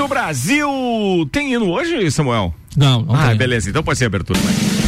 do Brasil. Tem hino hoje, Samuel? Não, não Ah, tem. beleza. Então pode ser abertura. vai.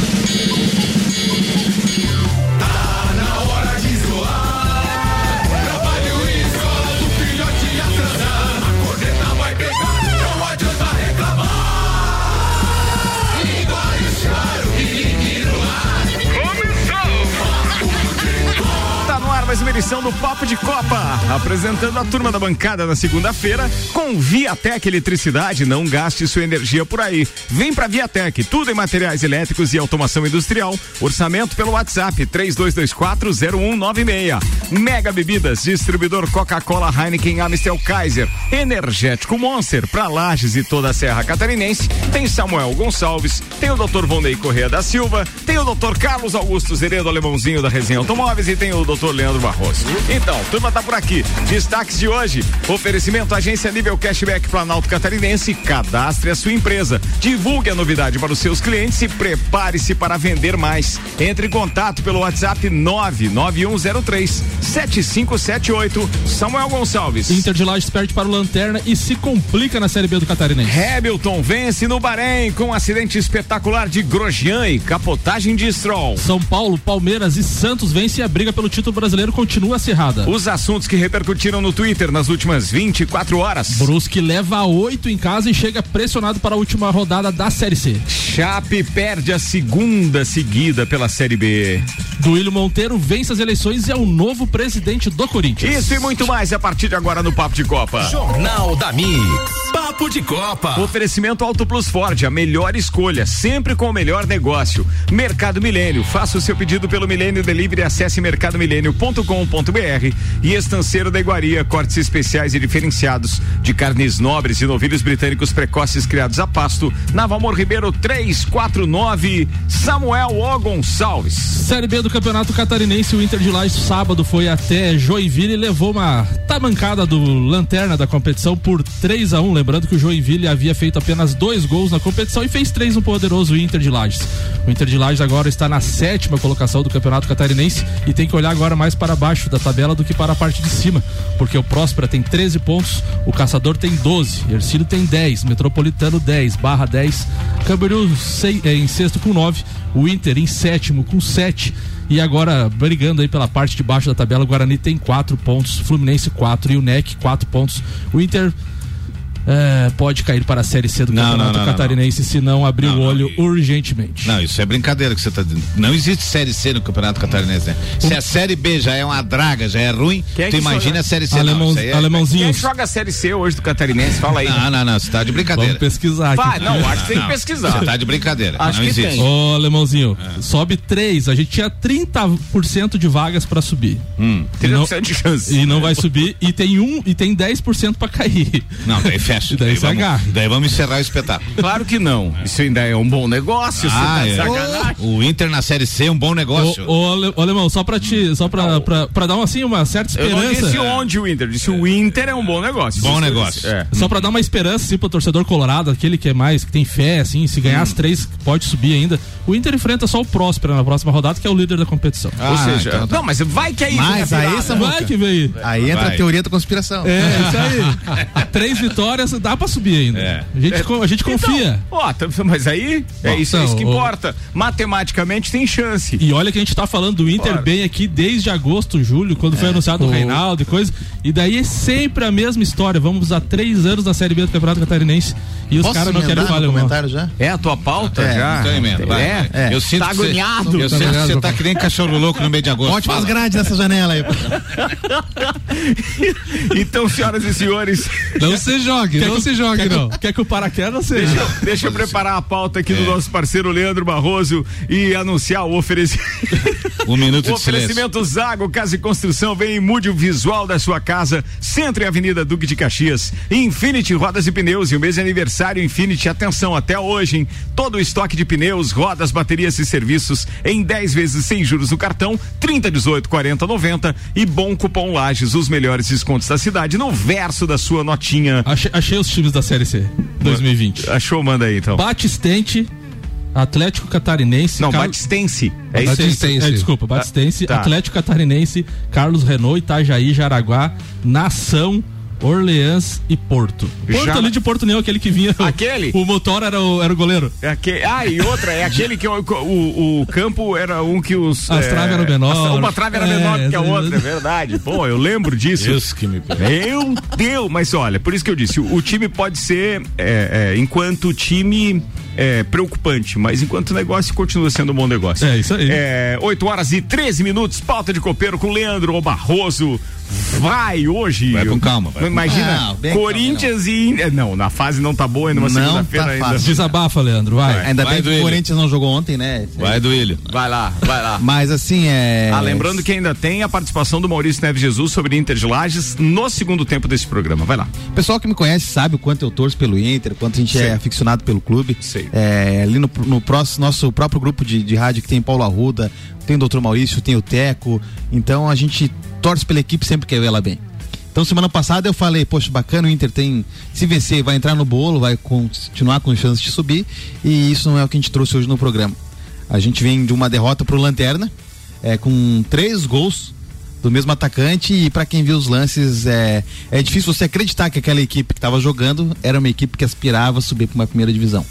Edição do Papo de Copa. Apresentando a turma da bancada na segunda-feira com Viatec Eletricidade. Não gaste sua energia por aí. Vem pra Viatec, tudo em materiais elétricos e automação industrial. Orçamento pelo WhatsApp 32240196. Mega Bebidas, distribuidor Coca-Cola, Heineken, Amstel Kaiser. Energético Monster, pra Lages e toda a Serra Catarinense. Tem Samuel Gonçalves, tem o Dr. Vonei Correa da Silva, tem o Dr. Carlos Augusto Zeredo Alemãozinho da Resenha Automóveis e tem o Dr. Leandro Barroso. Então, turma tá por aqui. Destaques de hoje: oferecimento agência nível cashback Planalto Catarinense. Cadastre a sua empresa. Divulgue a novidade para os seus clientes e prepare-se para vender mais. Entre em contato pelo WhatsApp 99103 7578. Samuel Gonçalves. Inter de Lages perde para o Lanterna e se complica na Série B do Catarinense. Hamilton vence no Bahrein com um acidente espetacular de Grosjean e capotagem de Stroll. São Paulo, Palmeiras e Santos vence e a briga pelo título brasileiro continua acirrada. Os assuntos que repercutiram no Twitter nas últimas 24 horas. Brusque leva oito em casa e chega pressionado para a última rodada da Série C. Chape perde a segunda seguida pela Série B. Duílio Monteiro vence as eleições e é o novo presidente do Corinthians. Isso e muito mais a partir de agora no Papo de Copa. Jornal da Mix. Papo de Copa. Oferecimento Auto Plus Ford, a melhor escolha, sempre com o melhor negócio. Mercado Milênio, faça o seu pedido pelo Milênio Delivery, acesse mercadomilênio.com.br e Estanceiro da Iguaria, cortes especiais e diferenciados de carnes nobres e novilhos britânicos precoces criados a pasto. Na Valmor Ribeiro 349, Samuel O Gonçalves. Série B do Campeonato Catarinense, o Inter de Lages sábado foi até Joinville e levou uma tamancada do lanterna da competição por 3 a 1 Lembrando que o Joinville havia feito apenas dois gols na competição e fez três no poderoso Inter de Lages. O Inter de Lages agora está na sétima colocação do Campeonato Catarinense e tem que olhar agora mais para baixo da tabela do que para a parte de cima, porque o Próspera tem 13 pontos, o Caçador tem 12, Ercílio tem 10, Metropolitano 10, Barra 10, Camboriú eh, em sexto com 9, o Inter em sétimo com 7 e agora brigando aí pela parte de baixo da tabela, o Guarani tem 4 pontos, Fluminense 4 e o NEC 4 pontos. O Inter é, pode cair para a Série C do Não, Campeonato não, não, não, Catarinense se não abrir Não, o olho urgentemente. Não, isso é brincadeira que você tá dizendo. Não existe Série C no Campeonato Catarinense, né? Se a Série B já é uma draga, já é ruim, Quem é tu que imagina joga? a Série C Alemão- é- Quem é alemãozinhos. que joga a Série C hoje do Catarinense? Fala aí. Não, não, não, você tá de brincadeira. Vamos pesquisar Vai, aqui. não, acho que tem que pesquisar. Você tá de brincadeira. Acho não que existe. tem. Ô, alemãozinho, sobe 3. A gente tinha 30% de vagas para subir. Hum. E não, 30% de chance. e não vai subir. E tem um e tem 10% para cair. Não, daí fecha. E daí se vamos, agarra. daí vamos encerrar o espetáculo. Claro que não. Isso ainda é um bom negócio. Você tá de é. O Inter na Série C é um bom negócio. Ô, ô, Ale- ô, alemão, só pra te. Só pra, pra, pra dar assim, uma certa Eu não esperança. disse onde o Inter, disse o Inter é um bom negócio. Bom Isso eu negócio. disse. É. Só pra dar uma esperança, assim, pro torcedor colorado, aquele que é mais, que tem fé, assim, se ganhar as três, pode subir ainda. O Inter enfrenta só o Próspera na próxima rodada, que é o líder da competição. Ah, Ou seja, então tá. não, mas vai que aí. Mas vem a aí. Samuca, Vai que veio. Aí entra Vai. a teoria da conspiração. É, isso aí. Três vitórias, dá pra subir ainda. É. A gente, co- a gente confia. Então, ó, tá- mas aí é isso, é isso que então, ó. importa. Matematicamente tem chance. E olha que a gente tá falando do Inter bem aqui desde agosto, julho, quando foi anunciado o Reinaldo e coisa. E daí é sempre a mesma história. Vamos há três anos na Série B do Campeonato Catarinense. E os caras não querem falar comentário já? É a tua pauta É, já? Então emenda, vai, é. vai. é. Eu sinto Tá que você- agoniado. Eu Tá sinto que você tá que nem cachorro louco no meio de agosto. Bote umas Fala. grades nessa janela aí. então, senhoras e senhores, Não se jogue, Quer não que- se jogue, quer que- não. Quer que o paraquedas seja? deixa, eu- deixa eu preparar a pauta aqui do nosso parceiro Leandro Barroso e anunciar o oferecimento. Um minuto O de silêncio. oferecimento Zago Casa e Construção vem e mude o visual da sua casa. Centro e Avenida Duque de Caxias. Infinity Rodas e Pneus e o mês de aniversário Infinity. Atenção, até hoje, hein? Todo o estoque de pneus, rodas, baterias e serviços em 10 vezes sem juros no cartão, 30, 18, 40, 90 e bom cupom Lages, os melhores descontos da cidade no verso da sua notinha. Achei, achei os times da Série C 2020. Achou? Manda aí então. Batistente, Atlético Catarinense. Não, Car- Batistense. É isso aí. Batistense. É, desculpa, Batistense, tá. Atlético Catarinense, Carlos Renault, Itajaí, Jaraguá, Nação, Orleans e Porto. Porto Já- ali de Porto Neo, aquele que vinha. Aquele? O motor era o, era o goleiro. É aque- ah, e outra, é aquele que o, o, o campo era um que os. As traves eram menor. as- Uma trave era É, menor do que a é, outra, é verdade. Pô, eu lembro disso. Deus que me perdoe. Meu Deus, mas olha, por isso que eu disse, o, o time pode ser, é, é, enquanto time, é, preocupante, mas enquanto negócio continua sendo um bom negócio. É, isso aí. É, 8 horas e 13 minutos, pauta de copeiro com Leandro Barroso. Vai hoje. Vai com calma, vai com Imagina, calma. Bem Corinthians e. Não, na fase não tá boa, ainda uma Não segunda-feira tá ainda. fácil. Desabafa, Leandro, vai. Ainda Vai bem do que o Corinthians não jogou ontem, né? Vai do Ilho. Vai lá, vai lá. Mas assim, é. Ah, lembrando que ainda tem a participação do Maurício Neves Jesus sobre Inter de Lages no segundo tempo desse programa. Vai lá. O pessoal que me conhece sabe o quanto eu torço pelo Inter, o quanto a gente Sei. é aficionado pelo clube. Sei. É, ali no, no próximo, nosso próprio grupo de, de rádio que tem Paulo Arruda, tem o Dr. Maurício, tem o Teco. Então a gente torce pela equipe sempre que ela bem. Então semana passada eu falei, poxa, bacana, o Inter tem. Se vencer, vai entrar no bolo, vai continuar com chances de subir. E isso não é o que a gente trouxe hoje no programa. A gente vem de uma derrota pro Lanterna, é, com três gols do mesmo atacante e para quem viu os lances é, é difícil você acreditar que aquela equipe que estava jogando era uma equipe que aspirava subir para uma primeira divisão.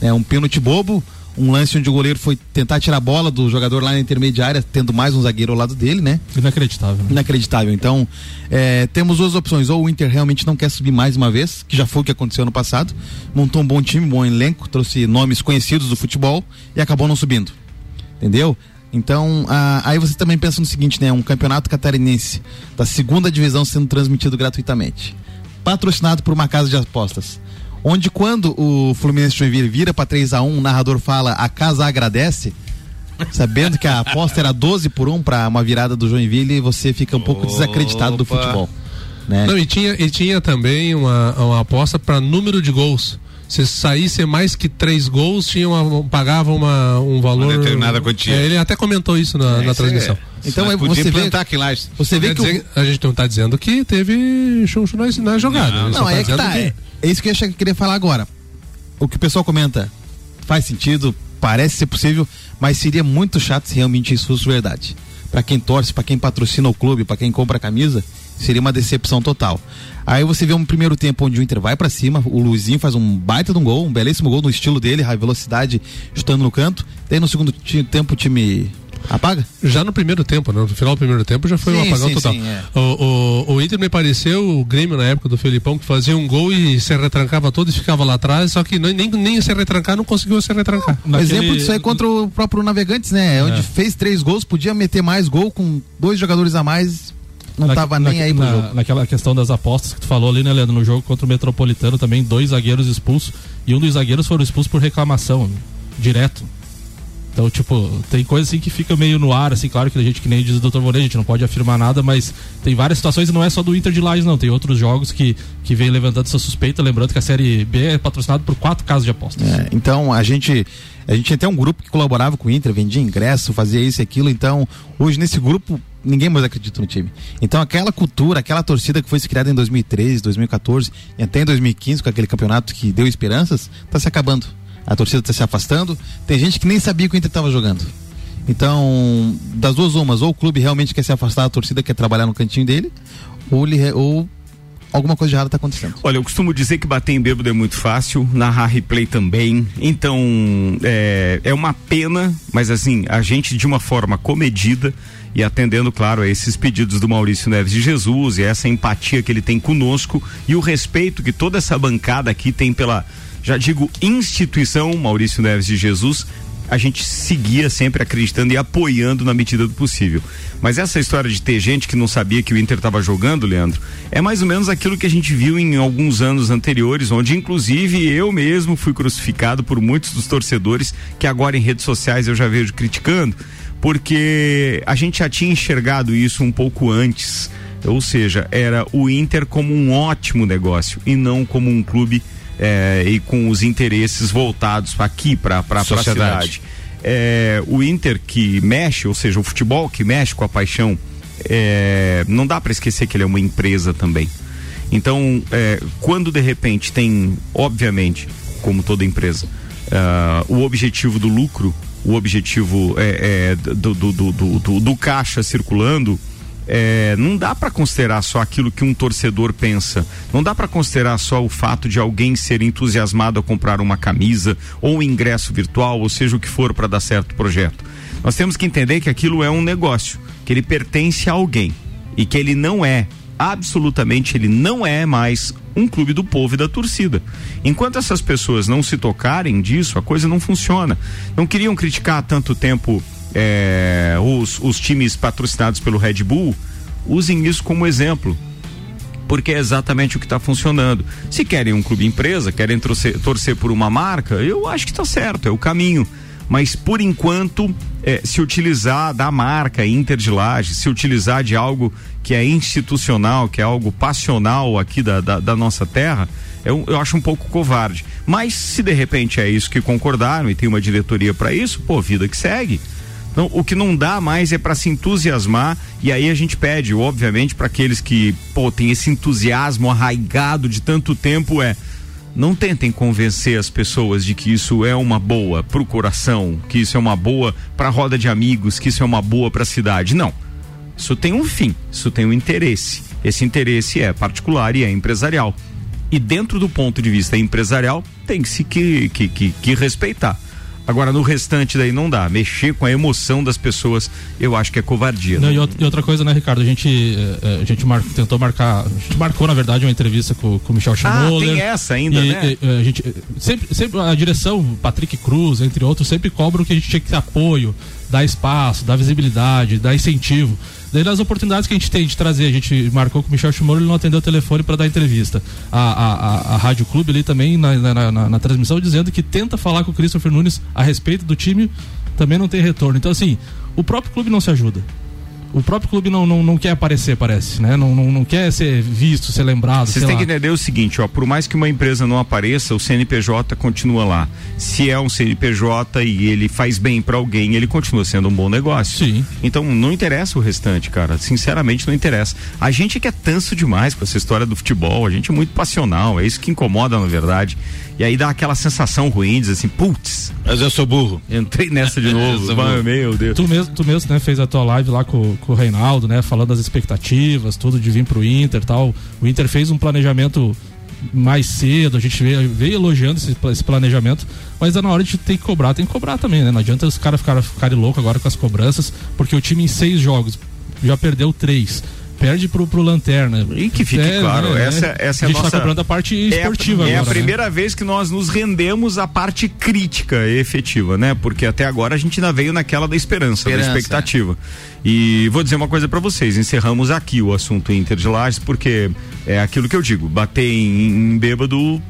É um pênalti bobo, um lance onde o goleiro foi tentar tirar a bola do jogador lá na intermediária, tendo mais um zagueiro ao lado dele, né? Inacreditável. né? Inacreditável. Então, é, temos duas opções. Ou o Inter realmente não quer subir mais uma vez, que já foi o que aconteceu no passado. Montou um bom time, um bom elenco, trouxe nomes conhecidos do futebol e acabou não subindo. Entendeu? Então, ah, aí você também pensa no seguinte, né? Um campeonato catarinense da segunda divisão sendo transmitido gratuitamente. Patrocinado por uma casa de apostas. Onde quando o Fluminense Joinville vira para 3 a 1 o narrador fala a casa agradece, sabendo que a aposta era 12 por 1 para uma virada do Joinville, você fica um pouco desacreditado do Opa. futebol. Né? Não, e tinha, e tinha também uma, uma aposta para número de gols. Se saísse mais que três gols, tinha uma, pagava uma, um valor. determinada quantia. É, ele até comentou isso na, na transmissão. Então aí podia você vê, aqui lá. você vê Quer que o, dizer, a gente não está dizendo que teve chuncho na, na jogada. Não, Ele só Não, tá é que tá. É, é isso que eu achei que eu queria falar agora. O que o pessoal comenta faz sentido, parece ser possível, mas seria muito chato se realmente isso fosse verdade. Pra quem torce, pra quem patrocina o clube, pra quem compra a camisa, seria uma decepção total. Aí você vê um primeiro tempo onde o Inter vai pra cima, o Luizinho faz um baita de um gol, um belíssimo gol no estilo dele, high velocidade, chutando no canto. Daí no segundo tempo o time apaga? Já no primeiro tempo, né? no final do primeiro tempo já foi um Sim, apagão sim, total. sim, é. o, o, o Inter me pareceu o Grêmio na época do Felipão, que fazia um gol e se retrancava todo e ficava lá atrás, só que nem, nem, nem se retrancar, não conseguiu se retrancar. Um Naquele- exemplo disso aí contra o próprio Navegantes, né? Onde fez três gols, podia meter mais gol com dois jogadores a mais, não Na- tava na- nem aí pro na- jogo. Naquela questão das apostas que tu falou ali, né, Leandro? No jogo contra o Metropolitano também, dois zagueiros expulsos. E um dos zagueiros foram expulsos por reclamação, direto. Então, tipo, tem coisa assim que fica meio no ar, assim, claro que a gente, que nem diz o Dr. Moreira, a gente não pode afirmar nada, mas tem várias situações e não é só do Inter de Lages, não. Tem outros jogos que, que vem levantando essa suspeita, lembrando que a Série B é patrocinada por quatro casas de apostas. É, então a gente a gente tinha até um grupo que colaborava com o Inter, vendia ingresso, fazia isso e aquilo. Então hoje nesse grupo ninguém mais acredita no time. Então aquela cultura, aquela torcida que foi criada em 2013, 2014 e até em 2015 com aquele campeonato que deu esperanças, está se acabando. A torcida está se afastando. Tem gente que nem sabia que o Inter estava jogando. Então, das duas umas, ou o clube realmente quer se afastar da torcida, quer trabalhar no cantinho dele, ou, ele, ou alguma coisa de errado está acontecendo. Olha, eu costumo dizer que bater em bêbado é muito fácil, narrar replay também. Então, é, é uma pena, mas assim, a gente de uma forma comedida e atendendo, claro, a esses pedidos do Maurício Neves de Jesus e essa empatia que ele tem conosco e o respeito que toda essa bancada aqui tem pela, já digo, instituição Maurício Neves de Jesus. A gente seguia sempre acreditando e apoiando na medida do possível. Mas essa história de ter gente que não sabia que o Inter estava jogando, Leandro, é mais ou menos aquilo que a gente viu em alguns anos anteriores, onde inclusive eu mesmo fui crucificado por muitos dos torcedores que agora em redes sociais eu já vejo criticando, porque a gente já tinha enxergado isso um pouco antes. Ou seja, era o Inter como um ótimo negócio e não como um clube eh, e com os interesses voltados aqui para a Sociedade. cidade. É, o Inter que mexe, ou seja, o futebol que mexe com a paixão, é, não dá para esquecer que ele é uma empresa também. Então, é, quando de repente tem, obviamente, como toda empresa, ah, o objetivo do lucro, o objetivo é, é, do, do, do, do, do- do caixa circulando, é, não dá para considerar só aquilo que um torcedor pensa. Não dá para considerar só o fato de alguém ser entusiasmado a comprar uma camisa ou um ingresso virtual, ou seja o que for para dar certo projeto. Nós temos que entender que aquilo é um negócio, que ele pertence a alguém e que ele não é absolutamente ele não é mais um clube do povo e da torcida. Enquanto essas pessoas não se tocarem disso, a coisa não funciona. Não queriam criticar há tanto tempo é, os, os times patrocinados pelo Red Bull, usem isso como exemplo porque é exatamente o que está funcionando. Se querem um clube empresa, querem torcer, torcer, por uma marca, eu acho que está certo, é o caminho. Mas por enquanto, é, se utilizar da marca Inter de Laje, se utilizar de algo que é institucional, que é algo passional aqui da, da, da nossa terra, eu, eu acho um pouco covarde. Mas se de repente é isso que concordaram e tem uma diretoria para isso, pô, vida que segue. Então, o que não dá mais é para se entusiasmar e aí a gente pede, obviamente, para aqueles que, pô, esse entusiasmo arraigado de tanto tempo é não tentem convencer as pessoas de que isso é uma boa pro coração, que isso é uma boa para roda de amigos, que isso é uma boa para a cidade. Não. Isso tem um fim, isso tem um interesse. Esse interesse é particular e é empresarial. E dentro do ponto de vista empresarial, tem que se que, que, que, que respeitar. Agora, no restante daí não dá. Mexer com a emoção das pessoas, eu acho que é covardia. Não, né? E outra coisa, né, Ricardo? A gente, eh, eh, a gente mar, tentou marcar. A gente marcou, na verdade, uma entrevista com, com o Michel Schmoller. Ah, tem essa ainda, e, né? E, a gente, sempre, sempre a direção, Patrick Cruz, entre outros, sempre cobram que a gente tinha que ter apoio, dar espaço, dar visibilidade, dar incentivo. Daí nas oportunidades que a gente tem de trazer, a gente marcou com o Michel Chimoro, ele não atendeu o telefone para dar entrevista. A, a, a, a, Rádio Clube ali também na, na, na, na, transmissão dizendo que tenta falar com o Christopher Nunes a respeito do time, também não tem retorno. Então assim, o próprio clube não se ajuda o próprio clube não, não, não quer aparecer, parece, né? Não, não, não quer ser visto, ser lembrado. Vocês têm que entender o seguinte, ó, por mais que uma empresa não apareça, o CNPJ continua lá. Se é um CNPJ e ele faz bem para alguém, ele continua sendo um bom negócio. Sim. Então não interessa o restante, cara. Sinceramente não interessa. A gente é que é tanso demais com essa história do futebol, a gente é muito passional, é isso que incomoda na verdade. E aí dá aquela sensação ruim, diz assim, putz. Mas eu sou burro. Entrei nessa de novo. meu Deus. Tu mesmo, tu mesmo, né, fez a tua live lá com, com o Reinaldo, né, falando das expectativas, tudo de vir pro Inter tal. O Inter fez um planejamento mais cedo, a gente veio, veio elogiando esse, esse, planejamento, mas é na hora de ter que cobrar, tem que cobrar também, né? Não adianta os caras ficarem, ficarem loucos agora com as cobranças, porque o time em seis jogos já perdeu três perde pro, pro Lanterna. E que fique é, claro, né, essa, essa é a, a gente tá nossa... tá cobrando a parte esportiva é, agora. É a né? primeira né? vez que nós nos rendemos à parte crítica e efetiva, né? Porque até agora a gente ainda veio naquela da esperança, esperança da expectativa. É. E vou dizer uma coisa para vocês, encerramos aqui o assunto Inter de Lages, porque é aquilo que eu digo, bater em, em bêbado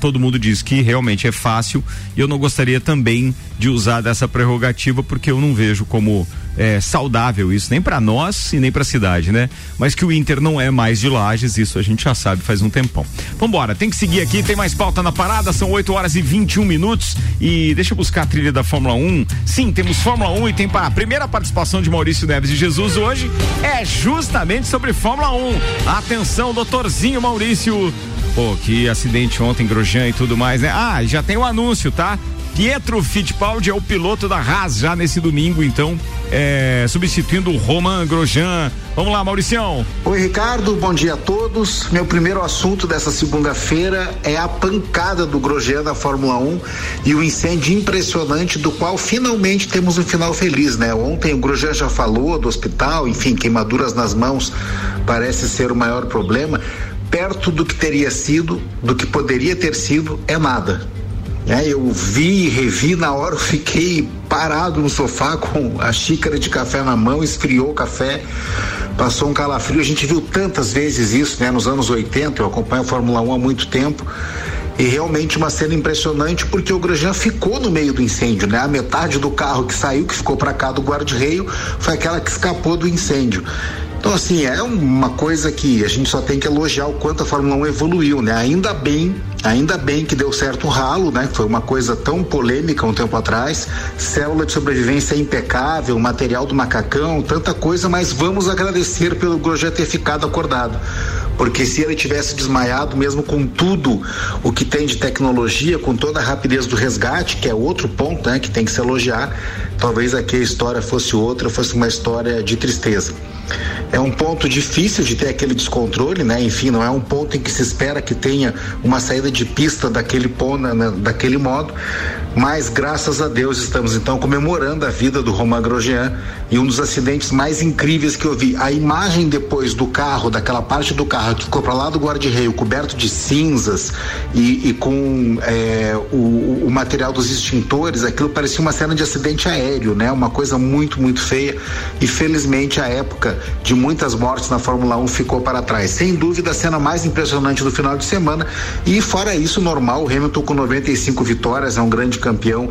todo mundo diz que realmente é fácil e eu não gostaria também de usar dessa prerrogativa porque eu não vejo como é, saudável isso, nem para nós e nem para a cidade, né? Mas que o Inter não é mais de Lages, isso a gente já sabe faz um tempão. Vambora, tem que seguir aqui, tem mais pauta na parada, são 8 horas e 21 minutos e deixa eu buscar a trilha da Fórmula 1. Sim, temos Fórmula 1 e tem para a primeira participação de Maurício Neves de Jesus hoje é justamente sobre Fórmula 1. Atenção, doutorzinho Maurício. Pô, que acidente ontem, Grosjean e tudo mais, né? Ah, já tem o um anúncio, tá? Pietro Fittipaldi é o piloto da Haas já nesse domingo, então, é, substituindo o Roman Grosjean. Vamos lá, Mauricião. Oi, Ricardo, bom dia a todos. Meu primeiro assunto dessa segunda-feira é a pancada do Grosjean na Fórmula 1 e o incêndio impressionante do qual finalmente temos um final feliz, né? Ontem o Grosjean já falou do hospital, enfim, queimaduras nas mãos parece ser o maior problema. Perto do que teria sido, do que poderia ter sido, é nada é, eu vi, revi, na hora eu fiquei parado no sofá com a xícara de café na mão, esfriou o café, passou um calafrio. A gente viu tantas vezes isso, né? Nos anos 80, eu acompanho a Fórmula 1 há muito tempo. E realmente uma cena impressionante porque o Grosjean ficou no meio do incêndio, né? A metade do carro que saiu, que ficou para cá do guarda-reio, foi aquela que escapou do incêndio. Então, assim, é uma coisa que a gente só tem que elogiar o quanto a Fórmula 1 evoluiu, né? Ainda bem, ainda bem que deu certo o ralo, né? Foi uma coisa tão polêmica um tempo atrás. Célula de sobrevivência impecável, material do macacão, tanta coisa, mas vamos agradecer pelo Grosjean ter ficado acordado. Porque se ele tivesse desmaiado, mesmo com tudo o que tem de tecnologia, com toda a rapidez do resgate, que é outro ponto, né, que tem que se elogiar, talvez aqui a história fosse outra, fosse uma história de tristeza. É um ponto difícil de ter aquele descontrole, né? Enfim, não é um ponto em que se espera que tenha uma saída de pista daquele, ponto, né? daquele modo, mas graças a Deus estamos então comemorando a vida do Romain Grosjean e um dos acidentes mais incríveis que eu vi. A imagem depois do carro, daquela parte do carro que ficou para lá do guarda-reio, coberto de cinzas e, e com é, o, o material dos extintores, aquilo parecia uma cena de acidente aéreo, né? Uma coisa muito, muito feia e felizmente a época de muitas mortes na Fórmula 1 ficou para trás. Sem dúvida, a cena mais impressionante do final de semana. E fora isso, normal, o Hamilton com 95 vitórias, é um grande campeão.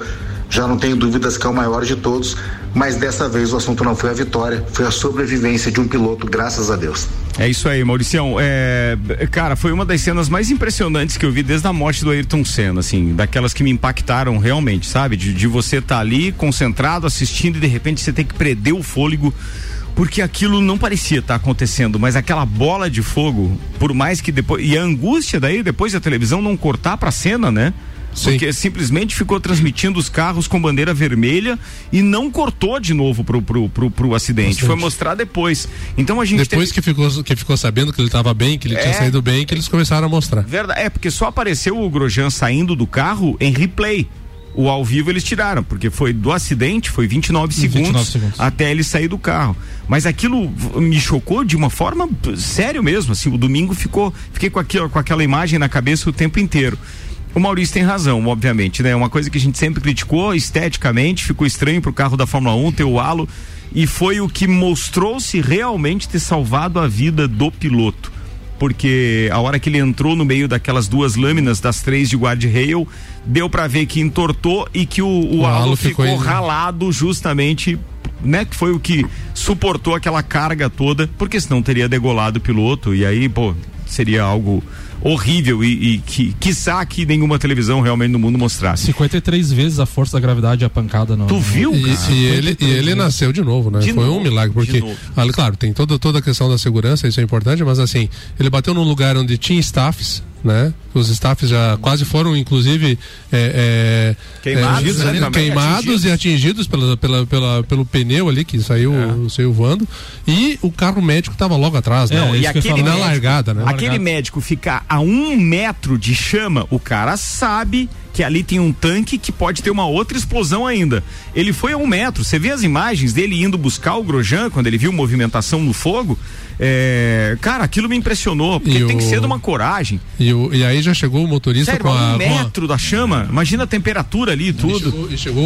Já não tenho dúvidas que é o maior de todos, mas dessa vez o assunto não foi a vitória, foi a sobrevivência de um piloto, graças a Deus. É isso aí, Mauricião. É, cara, foi uma das cenas mais impressionantes que eu vi desde a morte do Ayrton Senna, assim, daquelas que me impactaram realmente, sabe? De, de você estar tá ali concentrado, assistindo e de repente você tem que prender o fôlego porque aquilo não parecia estar tá acontecendo, mas aquela bola de fogo, por mais que depois. E a angústia daí, depois da televisão não cortar pra cena, né? Sim. Porque simplesmente ficou transmitindo os carros com bandeira vermelha e não cortou de novo pro, pro, pro, pro acidente. Bastante. Foi mostrar depois. Então a gente. Depois teve... que, ficou, que ficou sabendo que ele estava bem, que ele é... tinha saído bem, que eles começaram a mostrar. Verdade. É, porque só apareceu o Grosjean saindo do carro em replay o ao vivo eles tiraram, porque foi do acidente, foi 29 segundos, 29 segundos, até ele sair do carro. Mas aquilo me chocou de uma forma sério mesmo, assim, o domingo ficou, fiquei com aquilo, com aquela imagem na cabeça o tempo inteiro. O Maurício tem razão, obviamente, né? Uma coisa que a gente sempre criticou esteticamente, ficou estranho pro carro da Fórmula 1 ter o halo e foi o que mostrou-se realmente ter salvado a vida do piloto porque a hora que ele entrou no meio daquelas duas lâminas das três de guard-rail, deu para ver que entortou e que o, o, o halo, ficou, ficou ralado justamente né, que foi o que suportou aquela carga toda, porque senão teria degolado o piloto e aí, pô, seria algo horrível e, e que, quiçá que nenhuma televisão realmente no mundo mostrasse. 53 vezes a força da gravidade e a pancada no. Tu viu? E, e ele, e ele nasceu de novo, né? De Foi novo, um milagre, porque, claro, tem toda, toda a questão da segurança, isso é importante, mas assim, ele bateu num lugar onde tinha staffs, né? Os staffs já quase foram, inclusive, é, é, queimados, é, né? queimados atingidos. e atingidos pela, pela, pela, pelo pneu ali que saiu, é. saiu voando. E o carro médico estava logo atrás, né? e aquele na largada, né? Aquele médico ficar a um metro de chama, o cara sabe que ali tem um tanque que pode ter uma outra explosão ainda. Ele foi a um metro. Você vê as imagens dele indo buscar o Grosjean quando ele viu movimentação no fogo. É, cara, aquilo me impressionou, porque tem que ser de uma coragem. E, o... e aí já chegou o motorista Sério, com a. Um metro a... da chama, imagina a temperatura ali e tudo. E chegou, e chegou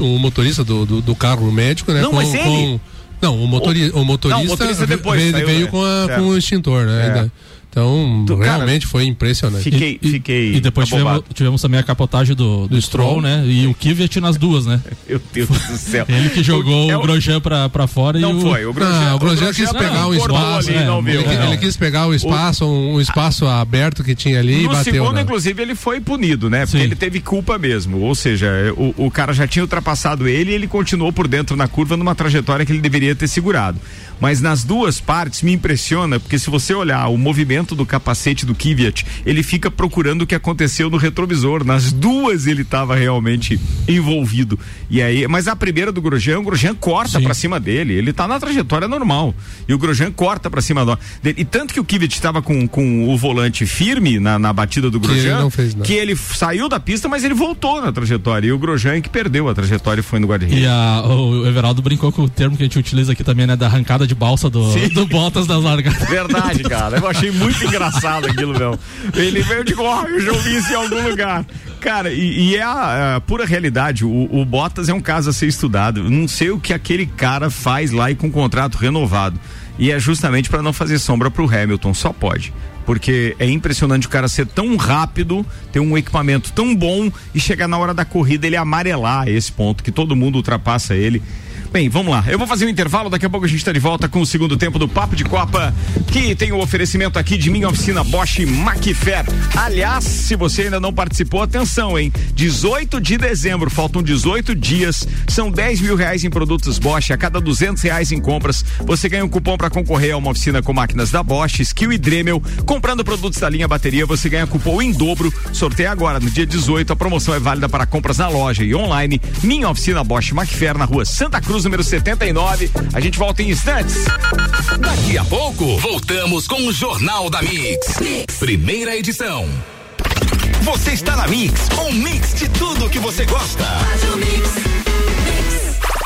o, o, motorista do, do, do, carro médico, né? Não, com, mas ele. Com... Não, o, motori... o motorista, não, o motorista depois veio, saiu, veio né? com, a, com o extintor, né? É. Então, tu, realmente cara, foi impressionante. Fiquei, e, fiquei. E depois tivemos, tivemos, também a capotagem do, do, do Stroll, Stroll, né? E o Kvyat nas duas, né? Meu Deus do céu. Ele que jogou é o, o Grosjean pra, pra fora não e o. Foi, o Grosjean, não, o Grosjean quis pegar um espaço. Ali, é, ele, ele, quis pegar o espaço, um, um espaço aberto que tinha ali no e bateu. No segundo, né? inclusive, ele foi punido, né? Porque Sim. ele teve culpa mesmo. Ou seja, o, o cara já tinha ultrapassado ele e ele continuou por dentro na curva numa trajetória que ele deveria ter segurado. Mas nas duas partes me impressiona, porque se você olhar o movimento do capacete do Kvyat, ele fica procurando o que aconteceu no retrovisor. Nas duas ele estava realmente envolvido. E aí, mas a primeira do Grosjean, o Grosjean corta para cima dele. Ele está na trajetória normal. E o Grosjean corta para cima dele. E tanto que o Kvyat estava com, com o volante firme na, na batida do Grosjean, que ele, que ele saiu da pista, mas ele voltou na trajetória. E o Grosjean é que perdeu a trajetória e foi no guarda-redes. E a, o Everaldo brincou com o termo que a gente utiliza aqui também, né? Da arrancada de de balsa do, do Bottas das largadas. Verdade, cara. Eu achei muito engraçado aquilo, meu. Ele veio de oh, eu já ouvi isso em algum lugar. Cara, e, e é a, a, pura realidade. O, o Bottas é um caso a ser estudado. Não sei o que aquele cara faz lá e com contrato renovado. E é justamente para não fazer sombra pro Hamilton, só pode. Porque é impressionante o cara ser tão rápido, ter um equipamento tão bom e chegar na hora da corrida ele amarelar esse ponto, que todo mundo ultrapassa ele. Bem, vamos lá. Eu vou fazer um intervalo, daqui a pouco a gente está de volta com o segundo tempo do Papo de Copa, que tem o oferecimento aqui de minha oficina Bosch Macfer. Aliás, se você ainda não participou, atenção, hein? 18 de dezembro, faltam 18 dias, são 10 mil reais em produtos Bosch. A cada 200 reais em compras, você ganha um cupom para concorrer a uma oficina com máquinas da Bosch, Skill e Dremel. Comprando produtos da linha bateria, você ganha cupom em dobro. Sorteio agora, no dia 18. A promoção é válida para compras na loja e online. Minha oficina Bosch Macfer, na rua Santa Cruz, número 79. A gente volta em instantes. Daqui a pouco, voltamos com o Jornal da mix. mix. Primeira edição. Você está na Mix, um mix de tudo que você gosta.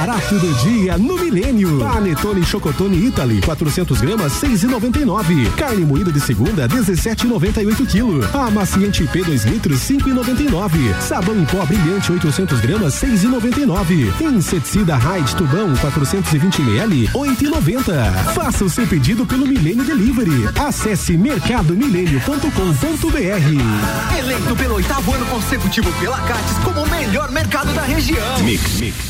Barato do dia no Milênio. Panetone Chocotone Italy, 400 gramas, 6,99. Carne moída de segunda, 17,98 quilo. Amaciante P 2 litros, 5,99. Sabão em pó brilhante, 800 gramas, 6,99. Inseticida Raid Tubão, 420 ml, 8,90. Faça o seu pedido pelo Milênio Delivery. Acesse mercadomilênio.com.br. Eleito pelo oitavo ano consecutivo pela Cates como o melhor mercado da região. Mix, mix.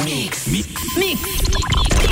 Mix. Mix.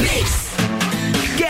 Mix.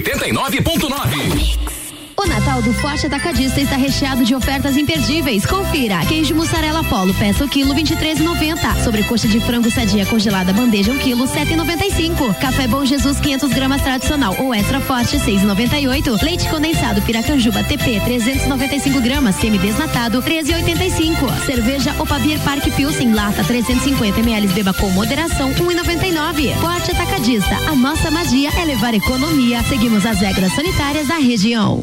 89.9. O Natal do Forte Atacadista está recheado de ofertas imperdíveis. Confira: queijo mussarela polo, peça o quilo 23,90. Sobrecoxa de frango sadia congelada, bandeja 1 quilo 7,95. Café Bom Jesus 500 gramas tradicional ou extra forte 6,98. Leite condensado Piracanjuba TP 395 gramas, semi-desnatado 13,85. Cerveja Opabir Park Pilsen lata 350 ml, beba com moderação 1,99. Forte Atacadista, a nossa magia é levar economia. Seguimos as regras sanitárias da região.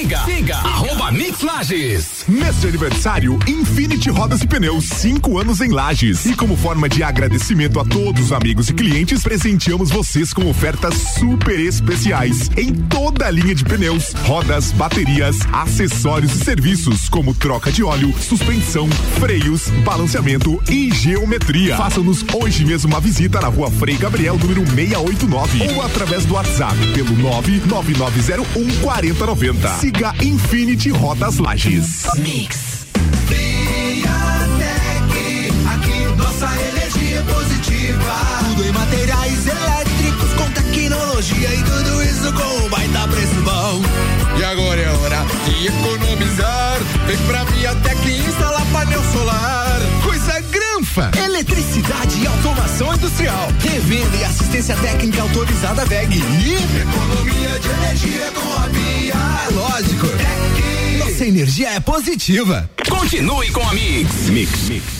Siga, siga, arroba Mix Lages. De aniversário Infinity Rodas e Pneus, cinco anos em Lages. E como forma de agradecimento a todos os amigos e clientes, presenteamos vocês com ofertas super especiais em toda a linha de pneus, rodas, baterias, acessórios e serviços, como troca de óleo, suspensão, freios, balanceamento e geometria. Faça-nos hoje mesmo uma visita na rua Frei Gabriel, número 689, ou através do WhatsApp pelo 99901 4090. Siga Infinity Rodas Lages. Mix. Friatec, aqui nossa energia é positiva. Tudo em materiais elétricos com tecnologia e tudo isso com um baita preço bom. E agora é hora de economizar. Vem pra Viatec instalar painel solar. Eletricidade e automação industrial, revenda e assistência técnica autorizada VEG e economia de energia com a Pia. É lógico. É Nossa energia é positiva. Continue com a Mix. Mix. Mix.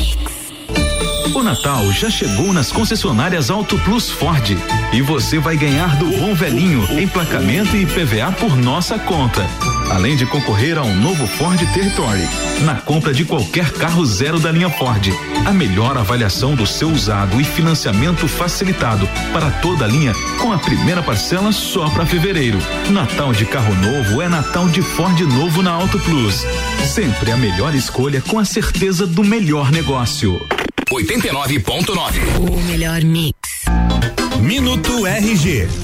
Mix. O Natal já chegou nas concessionárias Auto Plus Ford e você vai ganhar do bom velhinho emplacamento e PVA por nossa conta. Além de concorrer a um novo Ford Territory na compra de qualquer carro zero da linha Ford. A melhor avaliação do seu usado e financiamento facilitado para toda a linha com a primeira parcela só para fevereiro. Natal de carro novo é Natal de Ford novo na Auto Plus. Sempre a melhor escolha com a certeza do melhor negócio. 89.9. O melhor mix. Minuto RG.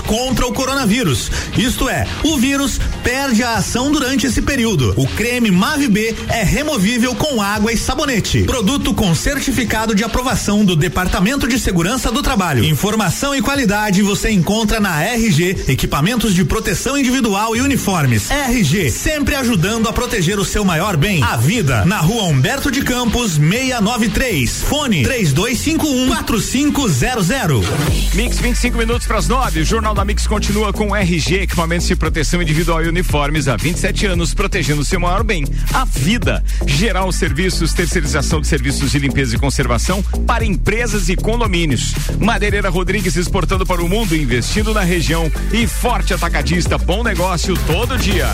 contra o coronavírus. Isto é, o vírus perde a ação durante esse período. O creme Mave B é removível com água e sabonete. Produto com certificado de aprovação do Departamento de Segurança do Trabalho. Informação e qualidade você encontra na RG, equipamentos de proteção individual e uniformes. RG, sempre ajudando a proteger o seu maior bem, a vida. Na rua Humberto de Campos, 693. Fone 3251 4500. Mix 25 minutos para as 9. O Jornal da Mix continua com RG, equipamentos de proteção individual e uniformes há 27 anos, protegendo seu maior bem, a vida. Geral Serviços, terceirização de serviços de limpeza e conservação para empresas e condomínios. Madeireira Rodrigues exportando para o mundo, investindo na região. E Forte Atacadista, bom negócio todo dia.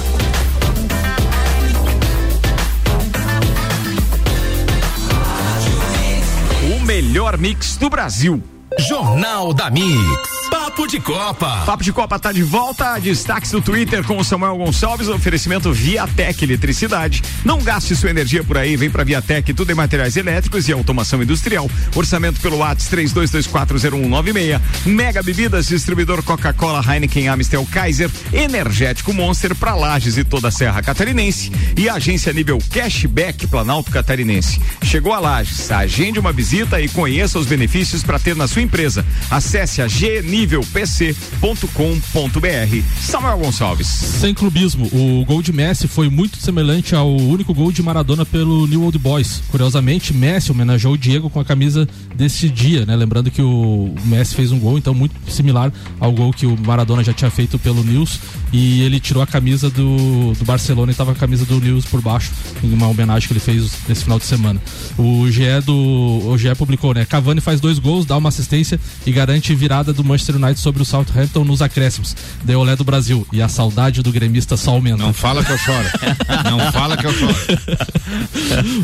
O melhor mix do Brasil. Jornal da Mix. Papo de Copa. Papo de Copa tá de volta. Destaques do Twitter com o Samuel Gonçalves. Oferecimento Viatec Eletricidade. Não gaste sua energia por aí. Vem pra Viatec, tudo em materiais elétricos e automação industrial. Orçamento pelo WhatsApp 32240196. Mega Bebidas, distribuidor Coca-Cola, Heineken, Amstel, Kaiser, Energético Monster pra Lages e toda a Serra Catarinense. E agência nível Cashback Planalto Catarinense. Chegou a Lages. Agende uma visita e conheça os benefícios para ter na sua empresa. Acesse a gnivelpc.com.br. Samuel Gonçalves. Sem clubismo, o gol de Messi foi muito semelhante ao único gol de Maradona pelo New Old Boys. Curiosamente, Messi homenageou o Diego com a camisa desse dia, né? Lembrando que o Messi fez um gol, então muito similar ao gol que o Maradona já tinha feito pelo News e ele tirou a camisa do, do Barcelona e tava a camisa do News por baixo, em uma homenagem que ele fez nesse final de semana. O GE do o GE publicou, né? Cavani faz dois gols, dá uma assistência e garante virada do Manchester United sobre o Southampton nos acréscimos. Deu olé do Brasil e a saudade do gremista só aumenta. Não fala que eu choro. Não fala que eu choro.